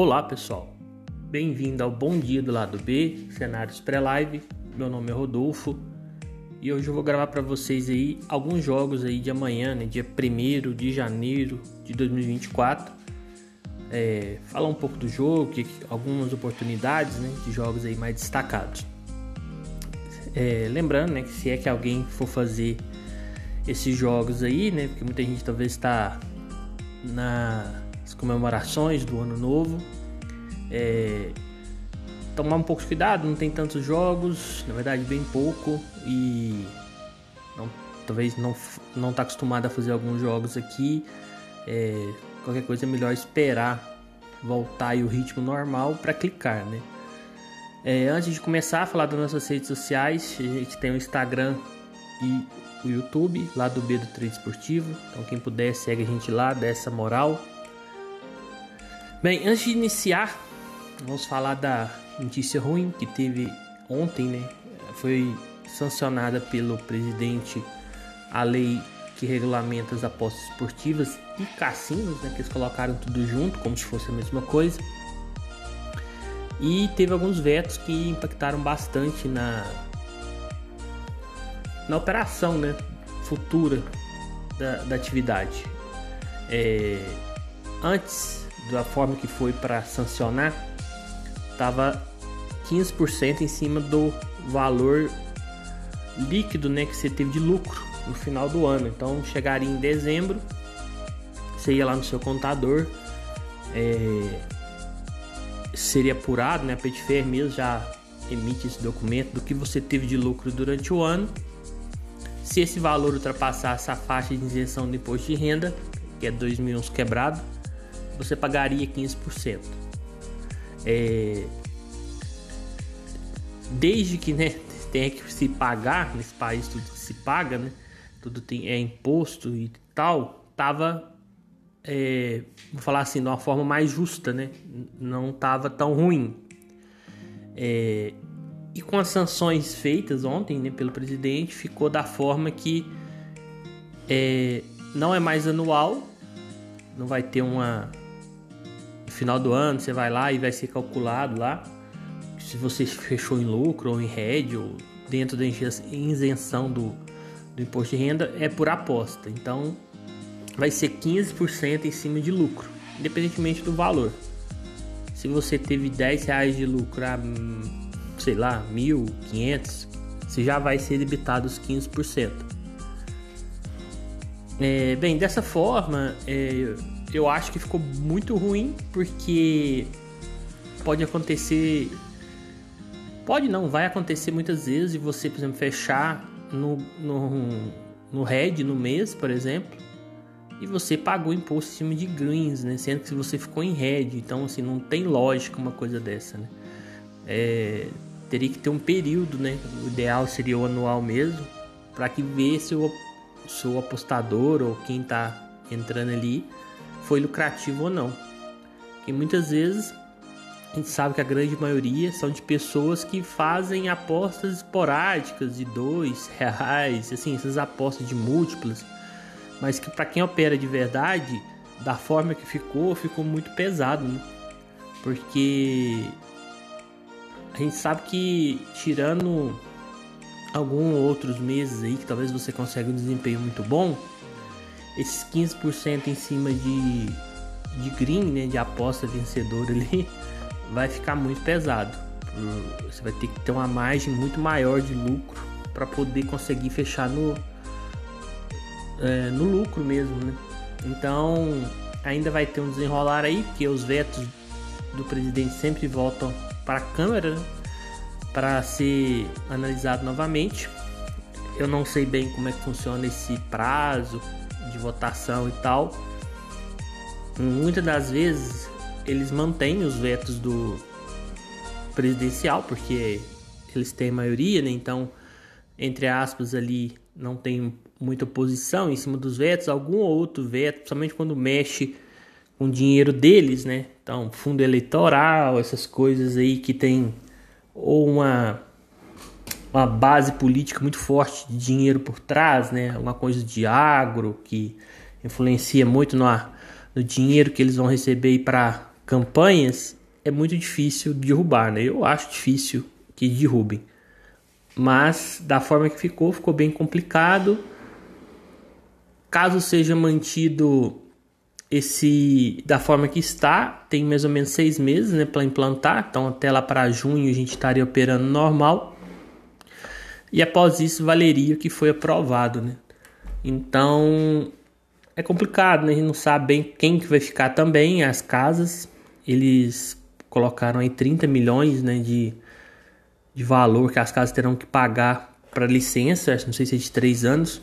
Olá pessoal, bem-vindo ao Bom Dia do Lado B, cenários pré-live. Meu nome é Rodolfo e hoje eu vou gravar para vocês aí alguns jogos aí de amanhã, né, dia 1 de janeiro de 2024. É, falar um pouco do jogo, que, algumas oportunidades né, de jogos aí mais destacados. É, lembrando né, que se é que alguém for fazer esses jogos aí, né, porque muita gente talvez está na comemorações do ano novo. É, tomar um pouco de cuidado, não tem tantos jogos, na verdade bem pouco e não, talvez não não está acostumado a fazer alguns jogos aqui. É, qualquer coisa é melhor esperar voltar e o ritmo normal para clicar, né? É, antes de começar a falar das nossas redes sociais, a gente tem o Instagram e o YouTube, lá do B do Trade Esportivo. Então quem puder segue a gente lá, dá essa moral. Bem, antes de iniciar, vamos falar da notícia ruim que teve ontem, né? Foi sancionada pelo presidente a lei que regulamenta as apostas esportivas e cassinos, né? Que eles colocaram tudo junto, como se fosse a mesma coisa. E teve alguns vetos que impactaram bastante na na operação, né? Futura da, da atividade. É, antes da forma que foi para sancionar, estava 15% em cima do valor líquido né, que você teve de lucro no final do ano. Então chegaria em dezembro, você ia lá no seu contador, é, seria apurado, né? A Petfair mesmo já emite esse documento do que você teve de lucro durante o ano. Se esse valor ultrapassasse a faixa de isenção do imposto de renda, que é 2 milhões quebrado, você pagaria 15%. É... Desde que né, tenha que se pagar, nesse país tudo se paga, né? Tudo tem, é imposto e tal, tava, é, vou falar assim, de uma forma mais justa, né? Não tava tão ruim. É, e com as sanções feitas ontem né, pelo presidente, ficou da forma que é, não é mais anual, não vai ter uma, final do ano você vai lá e vai ser calculado lá se você fechou em lucro ou em RED ou dentro da isenção do, do imposto de renda é por aposta. Então vai ser 15% em cima de lucro, independentemente do valor. Se você teve 10 reais de lucro a, sei lá, 1.500, você já vai ser debitado os 15%. É, bem, dessa forma, é, eu acho que ficou muito ruim porque pode acontecer. Pode não, vai acontecer muitas vezes de você, por exemplo, fechar no, no, no Red no mês, por exemplo, e você pagou imposto em cima de greens, né? Sendo que você ficou em Red. Então, assim, não tem lógica uma coisa dessa, né? É, teria que ter um período, né? O ideal seria o anual mesmo, para que ver se o, se o apostador ou quem está entrando ali foi lucrativo ou não. E muitas vezes a gente sabe que a grande maioria são de pessoas que fazem apostas esporádicas de dois reais, assim, essas apostas de múltiplas, mas que para quem opera de verdade, da forma que ficou, ficou muito pesado, né? Porque a gente sabe que tirando alguns outros meses aí que talvez você consiga um desempenho muito bom, esses 15% em cima de, de green, né, de aposta vencedora ali, vai ficar muito pesado. Você vai ter que ter uma margem muito maior de lucro para poder conseguir fechar no, é, no lucro mesmo, né? Então ainda vai ter um desenrolar aí, porque os vetos do presidente sempre voltam para a Câmara né? para ser analisado novamente. Eu não sei bem como é que funciona esse prazo, de votação e tal, muitas das vezes eles mantêm os vetos do presidencial, porque eles têm maioria, né? Então, entre aspas, ali não tem muita oposição em cima dos vetos, algum outro veto, principalmente quando mexe com o dinheiro deles, né? Então, fundo eleitoral, essas coisas aí que tem ou uma uma base política muito forte de dinheiro por trás, né? Uma coisa de agro que influencia muito no, no dinheiro que eles vão receber para campanhas, é muito difícil derrubar, né? Eu acho difícil que derrubem. Mas da forma que ficou, ficou bem complicado. Caso seja mantido esse da forma que está, tem mais ou menos seis meses né, para implantar. Então até lá para junho a gente estaria operando normal. E após isso valeria o que foi aprovado, né? Então é complicado, né? A gente não sabe bem quem que vai ficar também as casas. Eles colocaram aí 30 milhões, né, de, de valor que as casas terão que pagar para licença, não sei se é de 3 anos.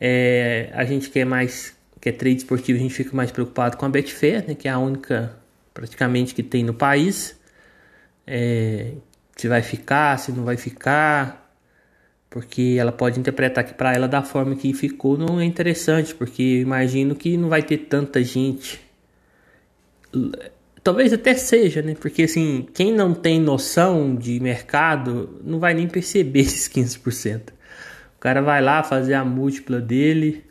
É, a gente quer mais, quer trade esportivo, a gente fica mais preocupado com a Betfair, né, que é a única praticamente que tem no país. É, se vai ficar, se não vai ficar, porque ela pode interpretar que para ela da forma que ficou não é interessante, porque imagino que não vai ter tanta gente. Talvez até seja, né? Porque assim, quem não tem noção de mercado não vai nem perceber esses 15%. O cara vai lá fazer a múltipla dele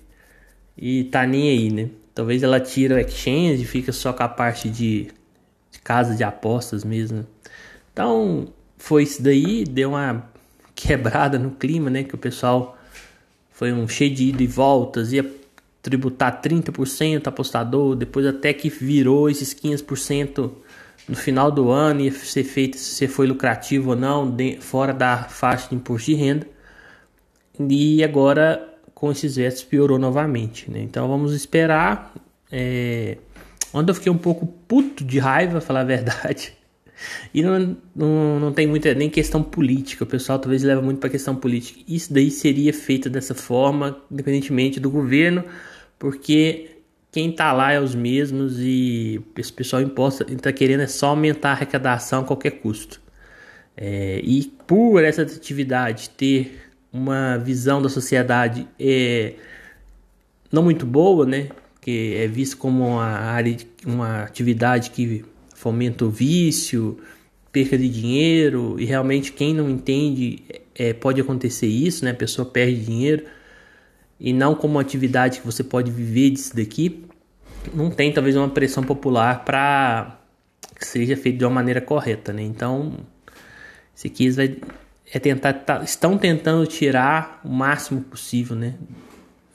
e tá nem aí, né? Talvez ela tira o exchange e fica só com a parte de, de casa de apostas mesmo. Então, foi isso daí, deu uma quebrada no clima, né? Que o pessoal foi um cheio de ida e voltas, ia tributar 30% apostador, depois até que virou esses 15% no final do ano ia ser feito se foi lucrativo ou não, de, fora da faixa de imposto de renda. E agora com esses vetos piorou novamente, né? Então vamos esperar. É... Onde eu fiquei um pouco puto de raiva, falar a verdade, e não, não, não tem muita nem questão política. O pessoal talvez leva muito para questão política. Isso daí seria feito dessa forma, independentemente do governo, porque quem está lá é os mesmos e esse pessoal imposta está querendo é só aumentar a arrecadação a qualquer custo. É, e por essa atividade ter uma visão da sociedade é, não muito boa, né? Que é visto como uma área, uma atividade que fomenta o vício, perca de dinheiro, e realmente quem não entende é, pode acontecer isso, né? A pessoa perde dinheiro, e não como atividade que você pode viver disso daqui, não tem talvez uma pressão popular para que seja feito de uma maneira correta, né? Então, esse aqui vai é tentar tá, estão tentando tirar o máximo possível, né,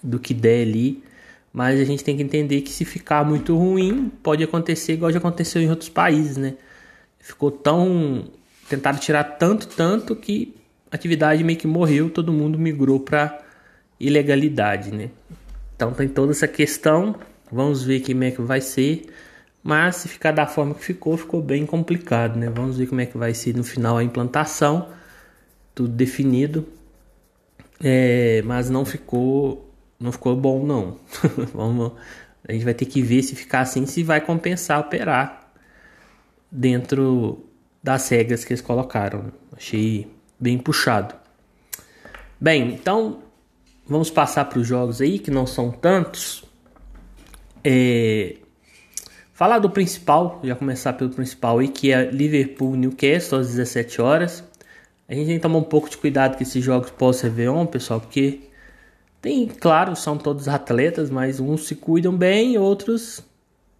do que der ali mas a gente tem que entender que se ficar muito ruim, pode acontecer igual já aconteceu em outros países, né? Ficou tão. Tentaram tirar tanto, tanto que a atividade meio que morreu, todo mundo migrou para ilegalidade, né? Então tem toda essa questão, vamos ver como é que vai ser. Mas se ficar da forma que ficou, ficou bem complicado, né? Vamos ver como é que vai ser no final a implantação, tudo definido. É, mas não ficou não ficou bom não. Vamos, a gente vai ter que ver se ficar assim se vai compensar operar dentro das regras que eles colocaram. Achei bem puxado. Bem, então vamos passar para os jogos aí que não são tantos. É, falar do principal, já começar pelo principal aí que é Liverpool Newcastle às 17 horas. A gente tem que tomar um pouco de cuidado com esses jogos pós-Réveillon, pessoal, porque tem, claro, são todos atletas, mas uns se cuidam bem, outros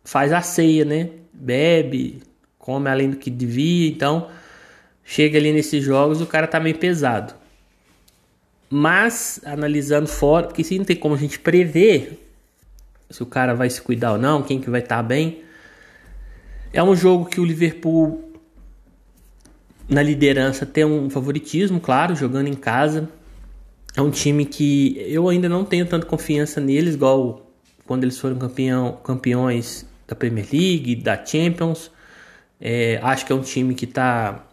faz a ceia, né? Bebe, come além do que devia, então chega ali nesses jogos o cara tá meio pesado. Mas analisando fora, porque se não tem como a gente prever se o cara vai se cuidar ou não, quem que vai estar tá bem. É um jogo que o Liverpool na liderança tem um favoritismo, claro, jogando em casa é um time que eu ainda não tenho tanta confiança neles, igual quando eles foram campeão, campeões da Premier League, da Champions. É, acho que é um time que está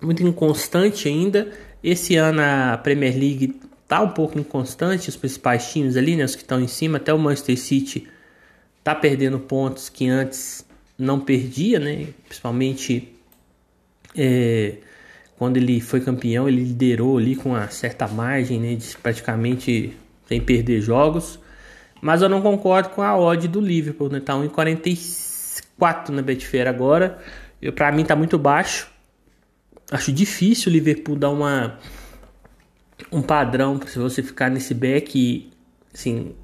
muito inconstante ainda. Esse ano a Premier League está um pouco inconstante, os principais times ali, né, os que estão em cima, até o Manchester City está perdendo pontos que antes não perdia, né, principalmente é, quando ele foi campeão, ele liderou ali com uma certa margem, né, de praticamente sem perder jogos. Mas eu não concordo com a odd do Liverpool, né? Tá 1,44 na Betfair agora. Para mim tá muito baixo. Acho difícil o Liverpool dar uma um padrão se você ficar nesse back assim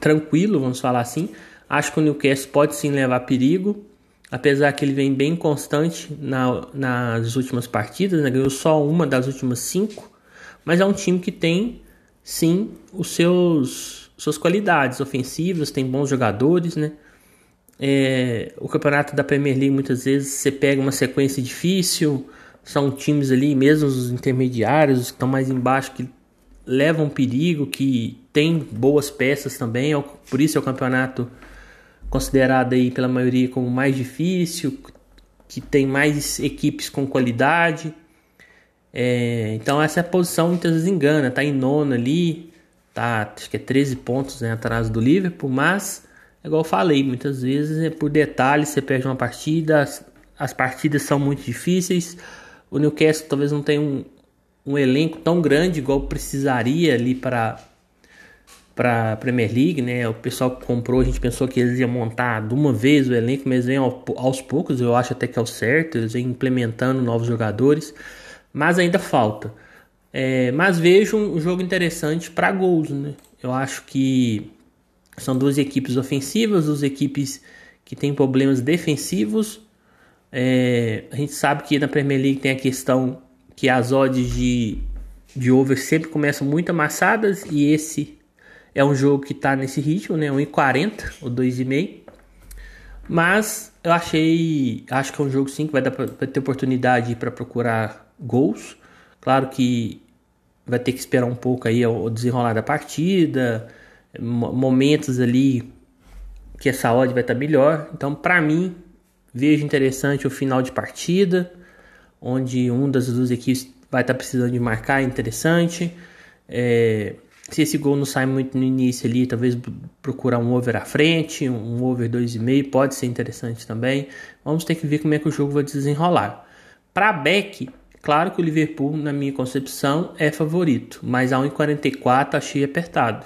tranquilo, vamos falar assim. Acho que o Newcastle pode sim levar perigo, apesar que ele vem bem constante na, nas últimas partidas, né? ganhou só uma das últimas cinco, mas é um time que tem sim os seus suas qualidades ofensivas, tem bons jogadores, né? É, o campeonato da Premier League muitas vezes você pega uma sequência difícil, são times ali, mesmo os intermediários, os que estão mais embaixo, que levam perigo, que tem boas peças também, é por isso é o campeonato considerado aí pela maioria como mais difícil, que tem mais equipes com qualidade. É, então essa posição muitas vezes engana, tá em nona ali, tá acho que é 13 pontos né, atrás do Liverpool, mas igual eu falei, muitas vezes é por detalhes você perde uma partida, as, as partidas são muito difíceis. O Newcastle talvez não tenha um, um elenco tão grande igual precisaria ali para para Premier League, né? O pessoal que comprou, a gente pensou que eles iam montar de uma vez o elenco, mas vem aos poucos, eu acho até que é o certo, eles vêm implementando novos jogadores, mas ainda falta. É, mas vejo um jogo interessante para gols, né? Eu acho que são duas equipes ofensivas, duas equipes que têm problemas defensivos. É, a gente sabe que na Premier League tem a questão que as odds de, de over sempre começam muito amassadas e esse é um jogo que está nesse ritmo, né? 1,40 ou 2,5. Mas eu achei, acho que é um jogo sim que vai dar para ter oportunidade para procurar gols. Claro que vai ter que esperar um pouco aí o desenrolar da partida, momentos ali que essa odd vai estar tá melhor. Então, para mim, vejo interessante o final de partida, onde um das duas equipes vai estar tá precisando de marcar, é interessante. É, se esse gol não sai muito no início ali, talvez procurar um over à frente, um over 2,5 pode ser interessante também. Vamos ter que ver como é que o jogo vai desenrolar. Para back, claro que o Liverpool, na minha concepção, é favorito, mas a 1,44 achei apertado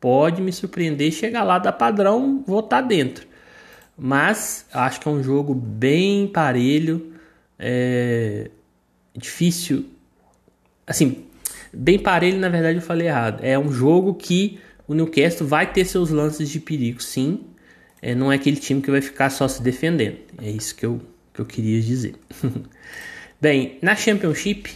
pode me surpreender, chegar lá, dar padrão, vou estar dentro. Mas acho que é um jogo bem parelho, é difícil, assim, bem parelho, na verdade eu falei errado. É um jogo que o Newcastle vai ter seus lances de perigo, sim. É, não é aquele time que vai ficar só se defendendo. É isso que eu, que eu queria dizer. Bem, na Championship,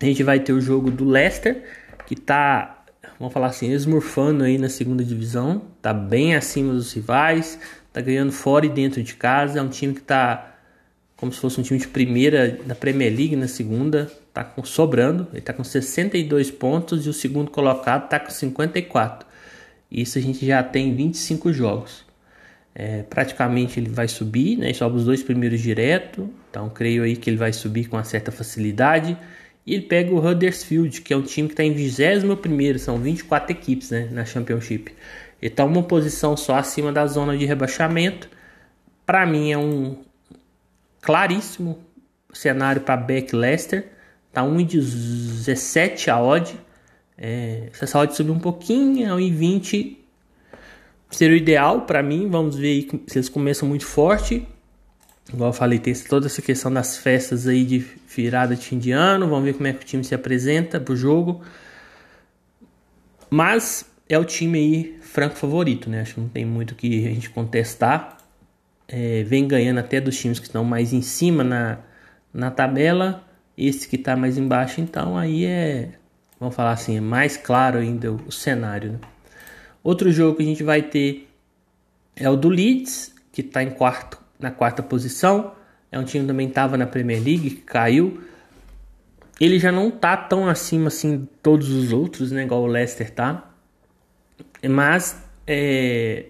a gente vai ter o jogo do Leicester, que está vamos falar assim, esmurfando aí na segunda divisão, tá bem acima dos rivais, tá ganhando fora e dentro de casa, é um time que tá como se fosse um time de primeira da Premier League na segunda, tá com, sobrando, ele tá com 62 pontos e o segundo colocado tá com 54. Isso a gente já tem 25 jogos. É, praticamente ele vai subir, né? Sobe os dois primeiros direto, então creio aí que ele vai subir com uma certa facilidade. E ele pega o Huddersfield, que é um time que está em 21 são 24 equipes né, na Championship. Ele está uma posição só acima da zona de rebaixamento. Para mim é um claríssimo cenário para Beck Leicester. Tá 1,17 a odd. É, se essa odd subir um pouquinho, é 1,20 seria o ideal para mim. Vamos ver se eles começam muito forte. Igual eu falei, tem toda essa questão das festas aí de virada de de ano. Vamos ver como é que o time se apresenta pro jogo. Mas é o time aí franco favorito, né? Acho que não tem muito que a gente contestar. É, vem ganhando até dos times que estão mais em cima na, na tabela. Esse que está mais embaixo, então aí é, vamos falar assim, é mais claro ainda o, cenário. Né? Outro jogo que a gente vai ter é o do Leeds, que está em quarto na quarta posição. É um time que também estava na Premier League, que caiu. Ele já não tá tão acima assim todos os outros, né? Igual o Leicester tá. Mas é,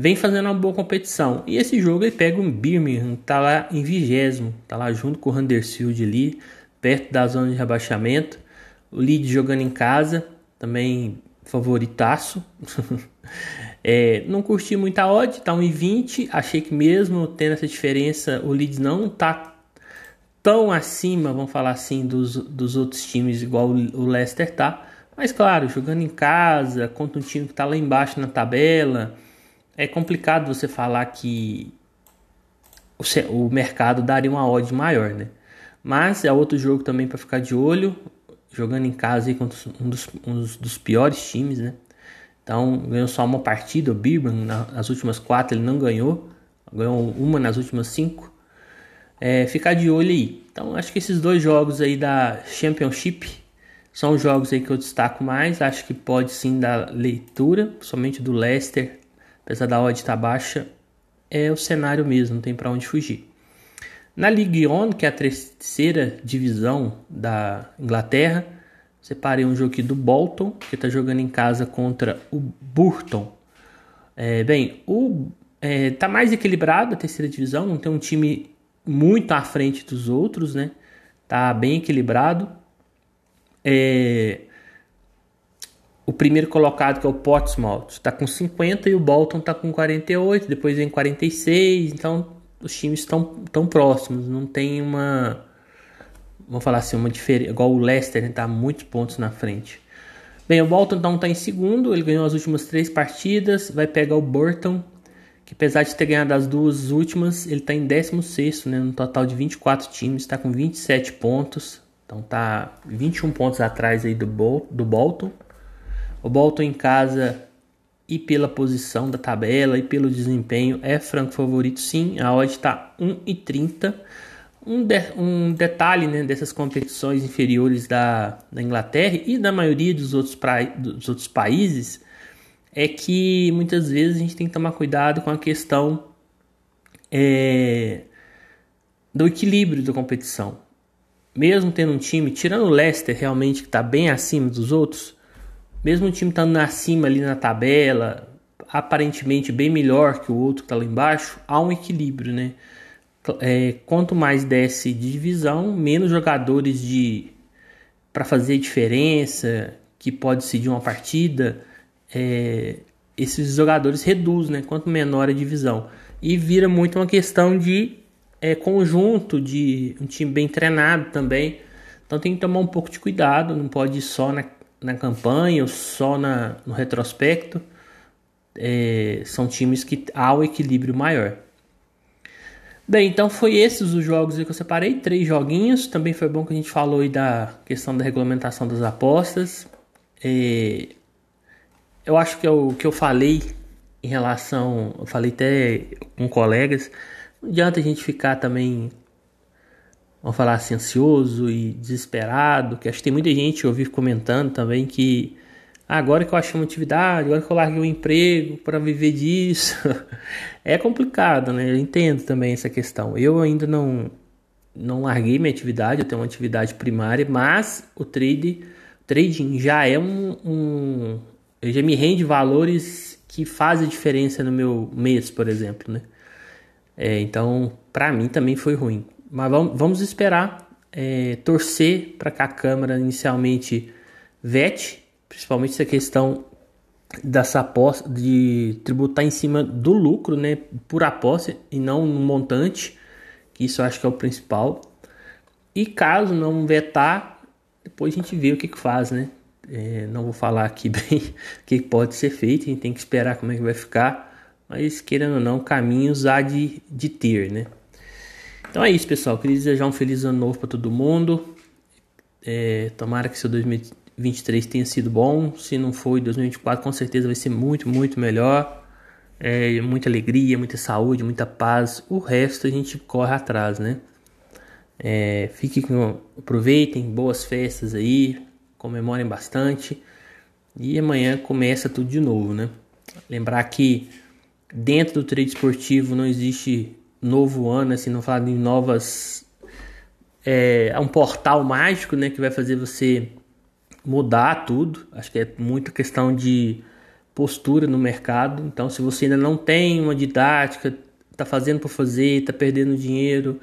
vem fazendo uma boa competição. E esse jogo ele pega um Birmingham, tá lá em vigésimo, tá lá junto com o Huddersfield ali, perto da zona de rebaixamento. O Leeds jogando em casa, também favoritaço. É, não curti muito a odd, tá 1,20. Achei que mesmo tendo essa diferença, o Leeds não tá tão acima, vamos falar assim, dos, dos outros times, igual o Leicester tá. Mas claro, jogando em casa, contra um time que tá lá embaixo na tabela, é complicado você falar que o, mercado daria uma odd maior, né? Mas é outro jogo também para ficar de olho, jogando em casa aí contra um dos, um dos piores times, né? Então ganhou só uma partida, o Birman, nas últimas quatro ele não ganhou, ganhou uma nas últimas cinco. É, ficar de olho aí. Então acho que esses dois jogos aí da Championship são os jogos aí que eu destaco mais. Acho que pode sim dar leitura, somente do Leicester, apesar da odd estar tá baixa, é o cenário mesmo, não tem para onde fugir. Na Ligue 1, que é a terceira divisão da Inglaterra, separei um jogo aqui do Bolton, que está jogando em casa contra o Burton. É, bem, o é, tá mais equilibrado a terceira divisão, não tem um time muito à frente dos outros, né? Tá bem equilibrado. É, o primeiro colocado, que é o Portsmouth, está com 50 e o Bolton está com 48, depois vem 46, então os times estão tão próximos, não tem uma vamos falar assim, uma diferença, igual o Leicester está né, muitos pontos na frente. Bem, o Bolton então está em segundo, ele ganhou as últimas três partidas, vai pegar o Burton, que apesar de ter ganhado as duas últimas, ele está em 16 né, no total de 24 times, está com 27 pontos, então tá 21 pontos atrás aí do, do Bolton. O Bolton em casa e pela posição da tabela e pelo desempenho é franco favorito sim, a odd está 1,30. Um, de, um detalhe né, dessas competições inferiores da, da Inglaterra e da maioria dos outros, pra, dos outros países é que muitas vezes a gente tem que tomar cuidado com a questão é, do equilíbrio da competição. Mesmo tendo um time, tirando o Leicester realmente que está bem acima dos outros, mesmo o time estando acima ali na tabela, aparentemente bem melhor que o outro que está lá embaixo, há um equilíbrio, né? É, quanto mais desce de divisão, menos jogadores de para fazer diferença, que pode decidir uma partida, é, esses jogadores reduzem, né? Quanto menor a divisão. E vira muito uma questão de é, conjunto, de um time bem treinado também. Então tem que tomar um pouco de cuidado, não pode ir só na, na campanha ou só na, no retrospecto. É, são times que há um equilíbrio maior. Bem, então foi esses os jogos que eu separei, três joguinhos. Também foi bom que a gente falou aí da questão da regulamentação das apostas. É, eu acho que é o que eu falei em relação, eu falei até com colegas, não adianta a gente ficar também vamos falar assim, ansioso e desesperado, que acho que tem muita gente eu comentando também que ah, agora que eu achei uma atividade, agora que eu larguei o emprego para viver disso, é complicado, né? Eu entendo também essa questão. Eu ainda não não larguei minha atividade, eu tenho uma atividade primária, mas o trade, trading já é um, um já me rende valores que fazem diferença no meu mês, por exemplo, né? É, então, para mim também foi ruim. Mas vamos, esperar, é, torcer para que a Câmara inicialmente vete, principalmente essa questão dessa aposta de tributar em cima do lucro, né, por aposta e não no montante, que isso eu acho que é o principal. E caso não vetar, depois a gente vê o que, que faz, né? É, não vou falar aqui bem o que pode ser feito, a gente tem que esperar como é que vai ficar, mas querendo ou não, caminhos há de, de ter, né? Então é isso, pessoal. Queria desejar um feliz ano novo para todo mundo. É, tomara que seu 2023 tenha sido bom. Se não foi, 2024 com certeza vai ser muito, muito melhor. É, muita alegria, muita saúde, muita paz. O resto a gente corre atrás, né? É, fiquem com, aproveitem, boas festas aí, comemorem bastante. E amanhã começa tudo de novo, né? Lembrar que dentro do trade esportivo não existe novo ano, assim, não falar de novas. É, um portal mágico, né, que vai fazer você mudar tudo. Acho que é muito questão de postura no mercado. Então, se você ainda não tem uma didática, está fazendo por fazer, está perdendo dinheiro,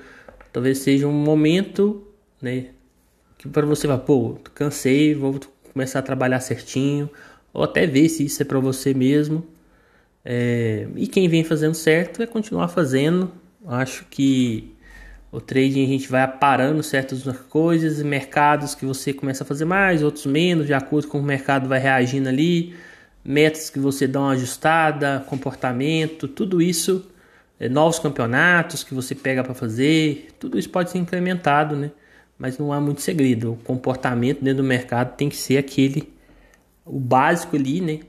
talvez seja um momento, né, que para você vai, pô, cansei, vou começar a trabalhar certinho, ou até ver se isso é para você mesmo. É, e quem vem fazendo certo é continuar fazendo, Acho que o trading a gente vai aparando certas coisas, mercados que você começa a fazer mais, outros menos, de acordo com o mercado vai reagindo ali, metas que você dá uma ajustada, comportamento, tudo isso, é, novos campeonatos que você pega para fazer, tudo isso pode ser incrementado, né? Mas não há muito segredo. O comportamento dentro do mercado tem que ser aquele, o básico ali, né?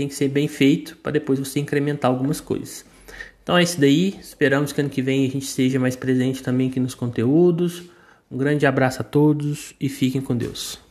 tem que ser bem feito para depois você incrementar algumas coisas. Então é isso daí. Esperamos que ano que vem a gente seja mais presente também aqui nos conteúdos. Um grande abraço a todos e fiquem com Deus.